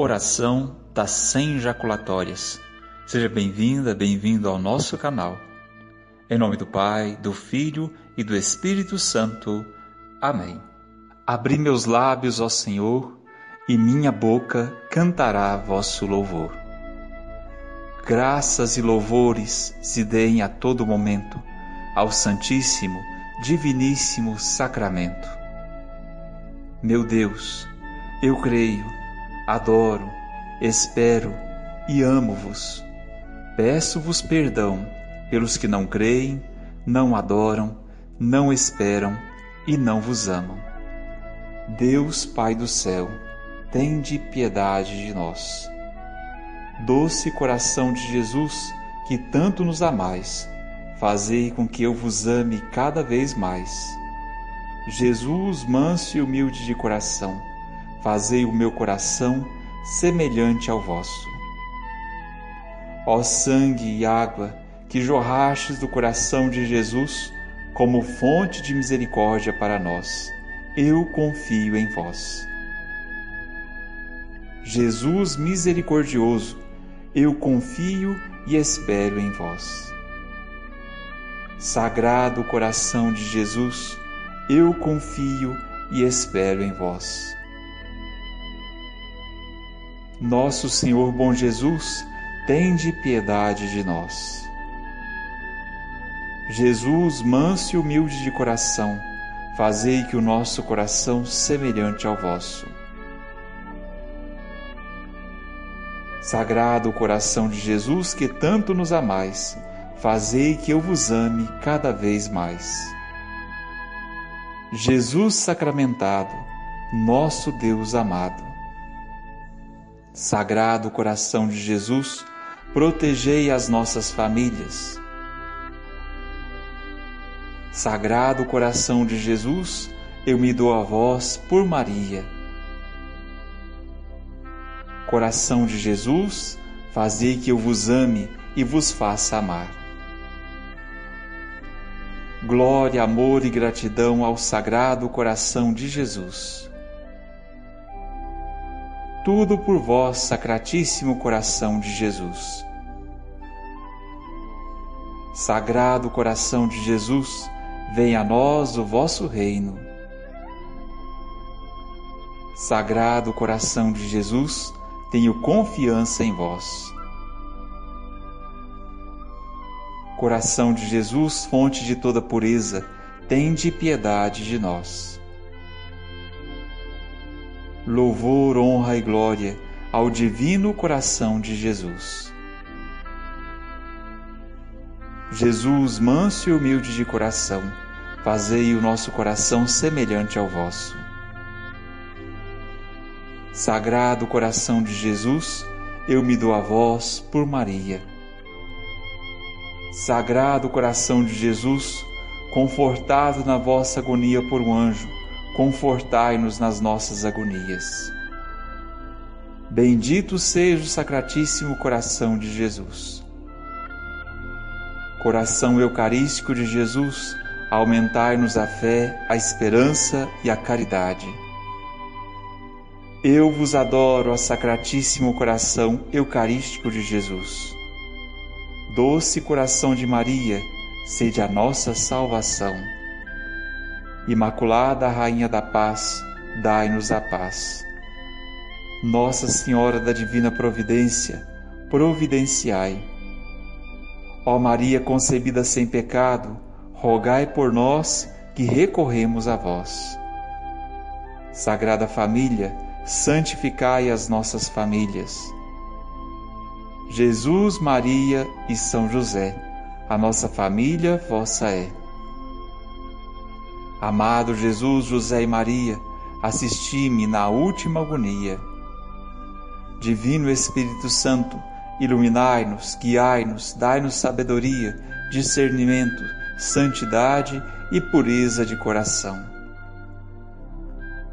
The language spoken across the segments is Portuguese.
Oração das 100 jaculatórias. Seja bem-vinda, bem-vindo ao nosso canal. Em nome do Pai, do Filho e do Espírito Santo. Amém. Abri meus lábios, ó Senhor, e minha boca cantará vosso louvor. Graças e louvores se deem a todo momento ao Santíssimo, Diviníssimo Sacramento. Meu Deus, eu creio, adoro, espero e amo-vos. Peço-vos perdão pelos que não creem, não adoram, não esperam e não vos amam. Deus Pai do céu, tende piedade de nós. Doce coração de Jesus, que tanto nos amais, fazei com que eu vos ame cada vez mais. Jesus, manso e humilde de coração, fazei o meu coração semelhante ao vosso. Ó sangue e água que jorrastes do coração de Jesus como fonte de misericórdia para nós, eu confio em vós. Jesus misericordioso, eu confio e espero em vós. Sagrado coração de Jesus, eu confio e espero em vós. Nosso Senhor bom Jesus, tende piedade de nós. Jesus, manso e humilde de coração, fazei que o nosso coração semelhante ao vosso. Sagrado coração de Jesus, que tanto nos amais, fazei que eu vos ame cada vez mais. Jesus sacramentado, nosso Deus amado. Sagrado coração de Jesus, protegei as nossas famílias. Sagrado coração de Jesus, eu me dou a vós por Maria Coração de Jesus, fazei que eu vos ame e vos faça amar. Glória, amor e gratidão ao Sagrado Coração de Jesus. Tudo por vós, Sacratíssimo Coração de Jesus. Sagrado Coração de Jesus, venha a nós o vosso reino. Sagrado Coração de Jesus, tenho confiança em vós. Coração de Jesus, fonte de toda pureza, tende piedade de nós. Louvor, honra e glória ao divino coração de Jesus. Jesus, manso e humilde de coração, fazei o nosso coração semelhante ao vosso. Sagrado coração de Jesus, eu me dou a vós por Maria. Sagrado coração de Jesus, confortado na vossa agonia por um anjo, confortai-nos nas nossas agonias. Bendito seja o Sacratíssimo Coração de Jesus. Coração Eucarístico de Jesus, aumentai-nos a fé, a esperança e a caridade. Eu vos adoro, ó Sacratíssimo Coração Eucarístico de Jesus. Doce coração de Maria, sede a nossa salvação. Imaculada Rainha da Paz, dai-nos a paz. Nossa Senhora da Divina Providência, providenciai. Ó Maria concebida sem pecado, rogai por nós que recorremos a vós. Sagrada Família, santificai as nossas famílias. Jesus, Maria e São José, a nossa família vossa é. Amado Jesus, José e Maria, assisti-me na última agonia. Divino Espírito Santo, iluminai-nos, guiai-nos, dai-nos sabedoria, discernimento, santidade e pureza de coração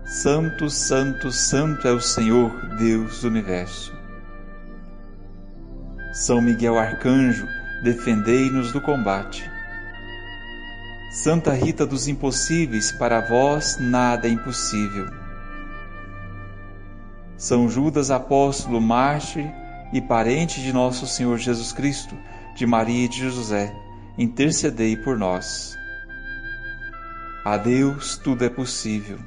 Santo, Santo, Santo é o Senhor, Deus do universo. São Miguel Arcanjo, defendei-nos do combate. Santa Rita dos Impossíveis, para vós nada é impossível. São Judas apóstolo, mártir e parente de nosso Senhor Jesus Cristo, de Maria e de José, intercedei por nós. A Deus tudo é possível.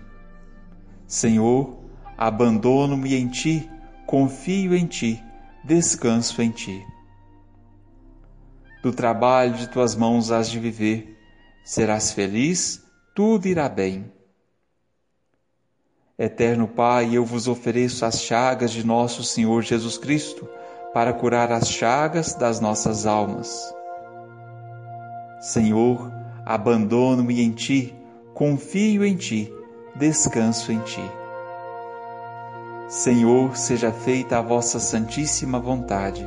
Senhor, abandono-me em ti, confio em ti, descanso em ti. Do trabalho de tuas mãos has de viver, serás feliz, tudo irá bem. Eterno Pai, eu vos ofereço as chagas de nosso Senhor Jesus Cristo para curar as chagas das nossas almas. Senhor, abandono-me em Ti, confio em Ti, descanso em Ti. Senhor, seja feita a vossa santíssima vontade.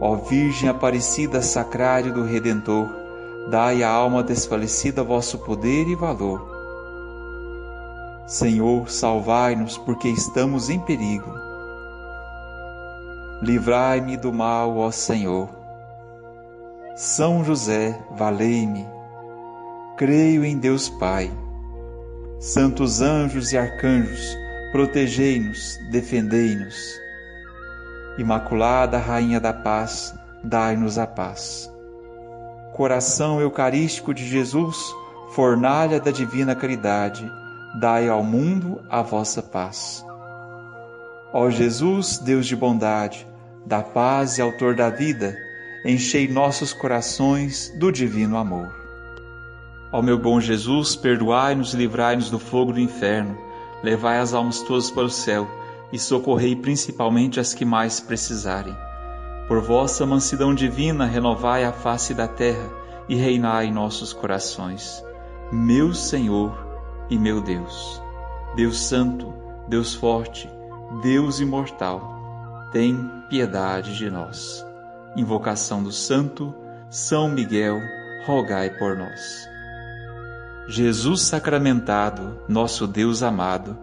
Ó Virgem Aparecida Sacrário do Redentor, dai à alma desfalecida vosso poder e valor. Senhor, salvai-nos, porque estamos em perigo. Livrai-me do mal, ó Senhor. São José, valei-me. Creio em Deus Pai. Santos anjos e arcanjos, protegei-nos, defendei-nos. Imaculada Rainha da Paz, dai-nos a paz. Coração Eucarístico de Jesus, fornalha da divina caridade, dai ao mundo a vossa paz. Ó Jesus, Deus de bondade, da paz e autor da vida, enchei nossos corações do divino amor. Ó meu bom Jesus, perdoai-nos e livrai-nos do fogo do inferno levai as almas todas para o céu e socorrei principalmente as que mais precisarem. Por vossa mansidão divina, renovai a face da terra e reinai em nossos corações. Meu Senhor e meu Deus, Deus Santo, Deus Forte, Deus Imortal, tem piedade de nós. Invocação do Santo São Miguel, rogai por nós. Jesus sacramentado, nosso Deus amado,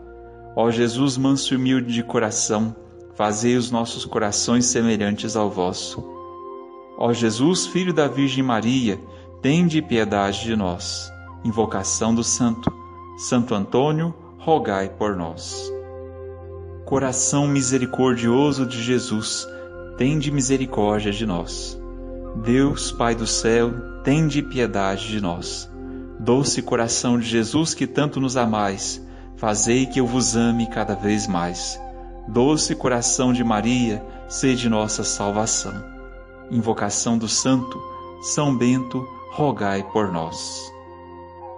ó Jesus manso e humilde de coração, fazei os nossos corações semelhantes ao vosso. Ó Jesus, filho da Virgem Maria, tende piedade de nós. Invocação do Santo. Santo Antônio, rogai por nós. Coração misericordioso de Jesus, tende misericórdia de nós. Deus, Pai do céu, tende piedade de nós. Doce coração de Jesus que tanto nos amais, fazei que eu vos ame cada vez mais. Doce coração de Maria, sede nossa salvação. Invocação do Santo, São Bento, rogai por nós.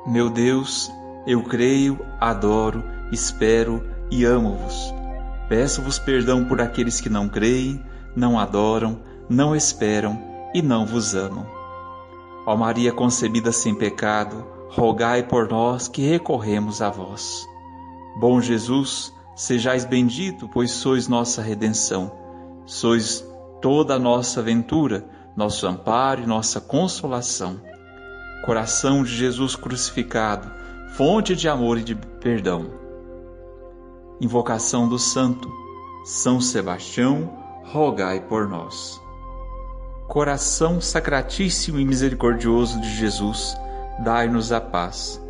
Meu Deus, eu creio, adoro, espero e amo-vos. Peço-vos perdão por aqueles que não creem, não adoram, não esperam e não vos amam. Ó Maria concebida sem pecado, rogai por nós que recorremos a vós. Bom Jesus, sejais bendito, pois sois nossa redenção. Sois toda a nossa ventura, nosso amparo e nossa consolação. Coração de Jesus crucificado, fonte de amor e de perdão. Invocação do Santo, São Sebastião, rogai por nós coração sacratíssimo e misericordioso de Jesus, dai-nos a paz.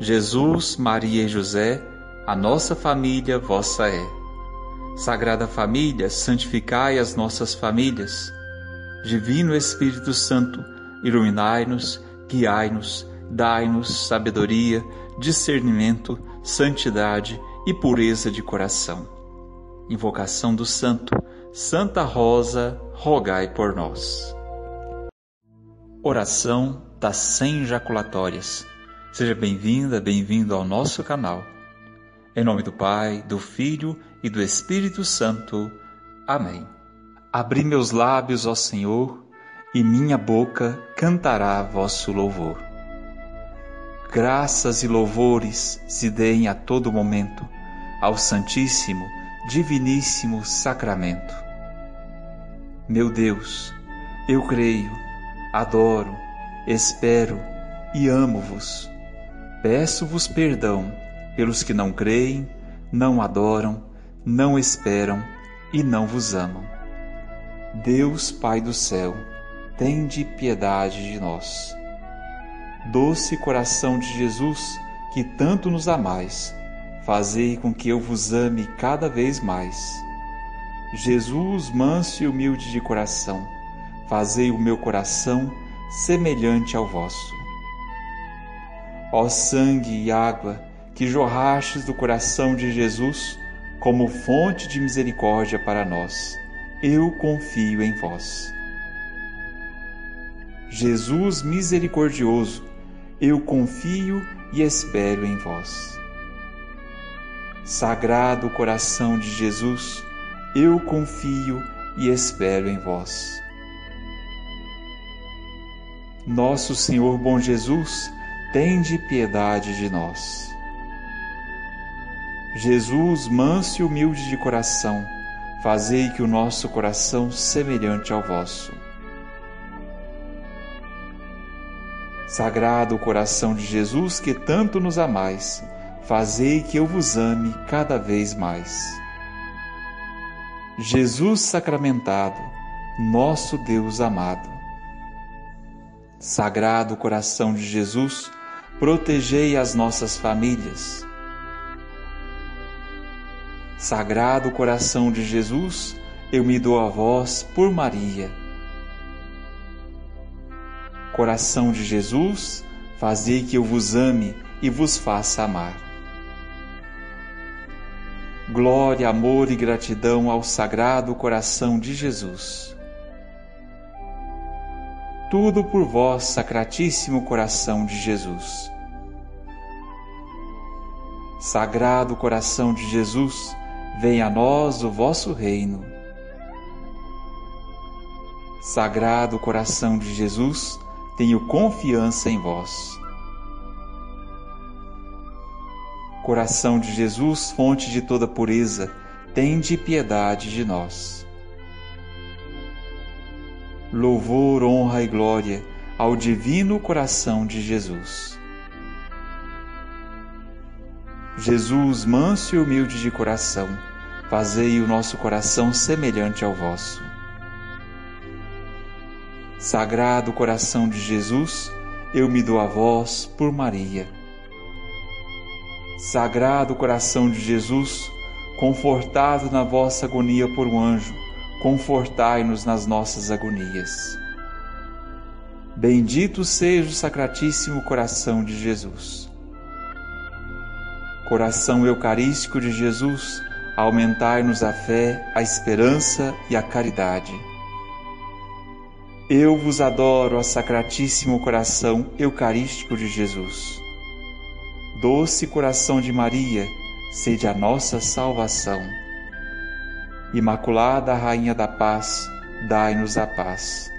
Jesus, Maria e José, a nossa família vossa é. Sagrada Família, santificai as nossas famílias. Divino Espírito Santo, iluminai-nos, guiai-nos, dai-nos sabedoria, discernimento, santidade e pureza de coração. Invocação do Santo Santa Rosa, rogai por nós. Oração das 100 jaculatórias. Seja bem-vinda, bem-vindo ao nosso canal. Em nome do Pai, do Filho e do Espírito Santo. Amém. Abri meus lábios, ó Senhor, e minha boca cantará vosso louvor. Graças e louvores se deem a todo momento ao Santíssimo, Diviníssimo Sacramento meu Deus, eu creio, adoro, espero e amo-vos. Peço-vos perdão pelos que não creem, não adoram, não esperam e não vos amam. Deus Pai do céu, tende piedade de nós. Doce coração de Jesus, que tanto nos amais, fazei com que eu vos ame cada vez mais. Jesus, manso e humilde de coração, fazei o meu coração semelhante ao vosso. Ó sangue e água que jorrastes do coração de Jesus como fonte de misericórdia para nós, eu confio em vós. Jesus misericordioso, eu confio e espero em vós. Sagrado coração de Jesus, eu confio e espero em vós. Nosso Senhor bom Jesus, tende piedade de nós. Jesus, manso e humilde de coração, fazei que o nosso coração semelhante ao vosso. Sagrado coração de Jesus, que tanto nos amais, fazei que eu vos ame cada vez mais. Jesus sacramentado, nosso Deus amado. Sagrado coração de Jesus, protegei as nossas famílias. Sagrado coração de Jesus, eu me dou a vós por Maria Coração de Jesus, fazei que eu vos ame e vos faça amar. Glória, amor e gratidão ao Sagrado Coração de Jesus. Tudo por vós, Sacratíssimo Coração de Jesus. Sagrado Coração de Jesus, venha a nós o vosso reino. Sagrado Coração de Jesus, tenho confiança em vós. Coração de Jesus, fonte de toda pureza, tende piedade de nós. Louvor, honra e glória ao divino coração de Jesus. Jesus, manso e humilde de coração, fazei o nosso coração semelhante ao vosso. Sagrado coração de Jesus, eu me dou a vós por Maria. Sagrado coração de Jesus, confortado na vossa agonia por um anjo, confortai-nos nas nossas agonias. Bendito seja o Sacratíssimo Coração de Jesus. Coração Eucarístico de Jesus, aumentai-nos a fé, a esperança e a caridade. Eu vos adoro, ó Sacratíssimo Coração Eucarístico de Jesus. Doce coração de Maria, sede a nossa salvação. Imaculada Rainha da Paz, dai-nos a paz.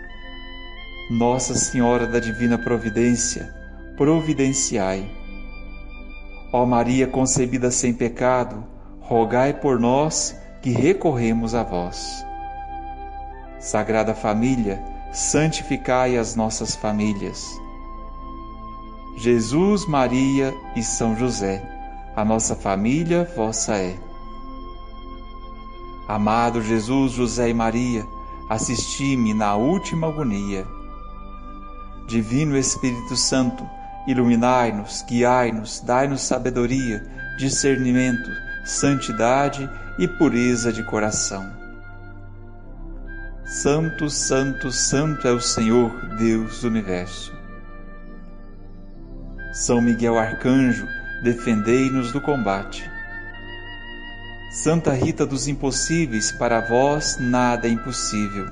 Nossa Senhora da Divina Providência, providenciai. Ó Maria concebida sem pecado, rogai por nós que recorremos a vós. Sagrada Família, santificai as nossas famílias. Jesus, Maria e São José, a nossa família vossa é. Amado Jesus, José e Maria, assisti-me na última agonia. Divino Espírito Santo, iluminai-nos, guiai-nos, dai-nos sabedoria, discernimento, santidade e pureza de coração Santo, Santo, Santo é o Senhor, Deus do universo. São Miguel Arcanjo, defendei-nos do combate. Santa Rita dos Impossíveis, para vós nada é impossível.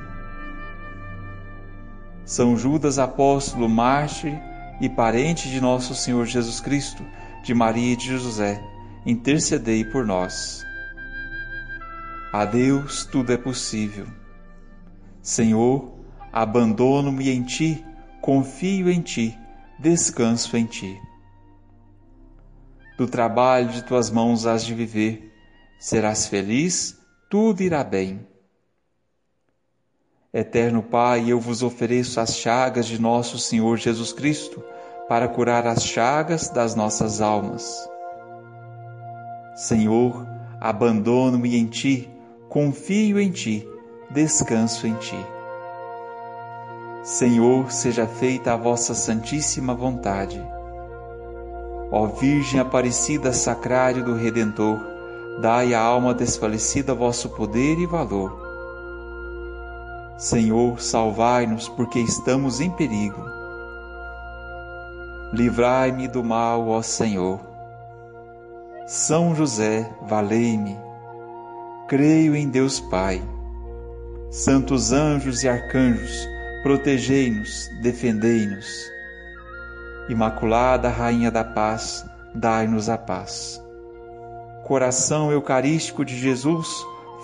São Judas Apóstolo, mártir e parente de nosso Senhor Jesus Cristo, de Maria e de José, intercedei por nós. A Deus tudo é possível. Senhor, abandono-me em ti, confio em ti, descanso em ti. Do trabalho de tuas mãos has de viver, serás feliz, tudo irá bem. Eterno Pai, eu vos ofereço as chagas de nosso Senhor Jesus Cristo para curar as chagas das nossas almas. Senhor, abandono-me em ti, confio em ti descanso em ti. Senhor, seja feita a vossa santíssima vontade. Ó Virgem Aparecida Sacrário do Redentor, dai à alma desfalecida vosso poder e valor. Senhor, salvai-nos, porque estamos em perigo. Livrai-me do mal, ó Senhor. São José, valei-me. Creio em Deus Pai. Santos anjos e arcanjos, protegei-nos, defendei-nos. Imaculada Rainha da Paz, dai-nos a paz. Coração Eucarístico de Jesus,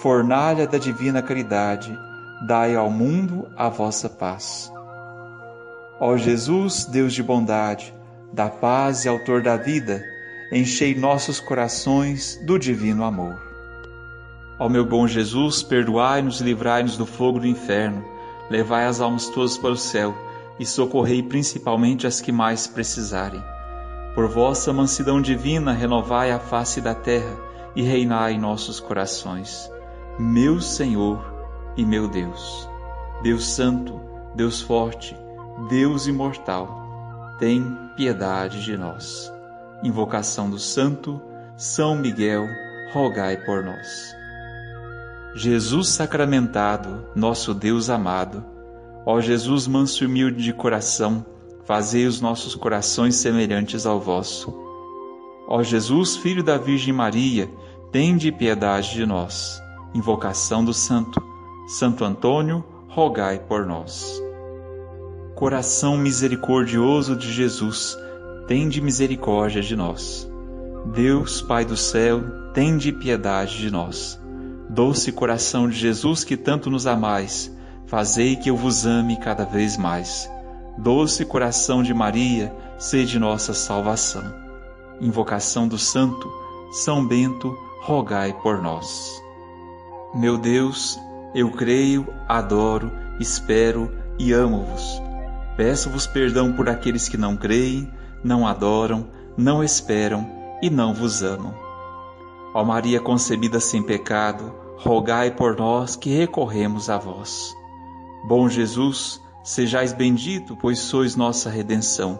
fornalha da divina caridade, dai ao mundo a vossa paz. Ó Jesus, Deus de bondade, da paz e autor da vida, enchei nossos corações do divino amor. Ó meu bom Jesus, perdoai-nos e livrai-nos do fogo do inferno levai as almas todas para o céu e socorrei principalmente as que mais precisarem. Por vossa mansidão divina, renovai a face da terra e reinai em nossos corações. Meu Senhor e meu Deus, Deus Santo, Deus Forte, Deus Imortal, tem piedade de nós. Invocação do Santo São Miguel, rogai por nós. Jesus sacramentado, nosso Deus amado, ó Jesus manso e humilde de coração, fazei os nossos corações semelhantes ao vosso. Ó Jesus, filho da Virgem Maria, tende piedade de nós. Invocação do Santo. Santo Antônio, rogai por nós. Coração misericordioso de Jesus, tende misericórdia de nós. Deus, Pai do céu, tende piedade de nós. Doce coração de Jesus que tanto nos amais, fazei que eu vos ame cada vez mais. Doce coração de Maria, sede nossa salvação. Invocação do Santo, São Bento, rogai por nós. Meu Deus, eu creio, adoro, espero e amo-vos. Peço-vos perdão por aqueles que não creem, não adoram, não esperam e não vos amam. Ó Maria concebida sem pecado, rogai por nós que recorremos a vós. Bom Jesus, sejais bendito, pois sois nossa redenção.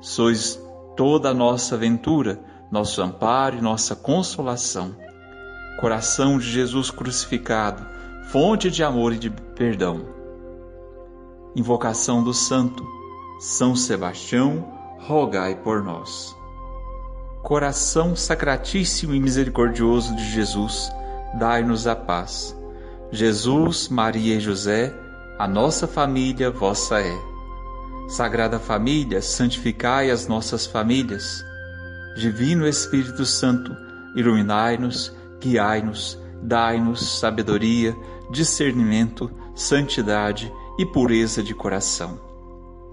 Sois toda a nossa ventura, nosso amparo e nossa consolação. Coração de Jesus crucificado, fonte de amor e de perdão. Invocação do Santo, São Sebastião, rogai por nós coração sacratíssimo e misericordioso de Jesus, dai-nos a paz. Jesus, Maria e José, a nossa família vossa é. Sagrada Família, santificai as nossas famílias. Divino Espírito Santo, iluminai-nos, guiai-nos, dai-nos sabedoria, discernimento, santidade e pureza de coração.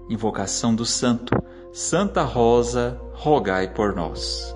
Invocação do Santo Santa Rosa, rogai por nós.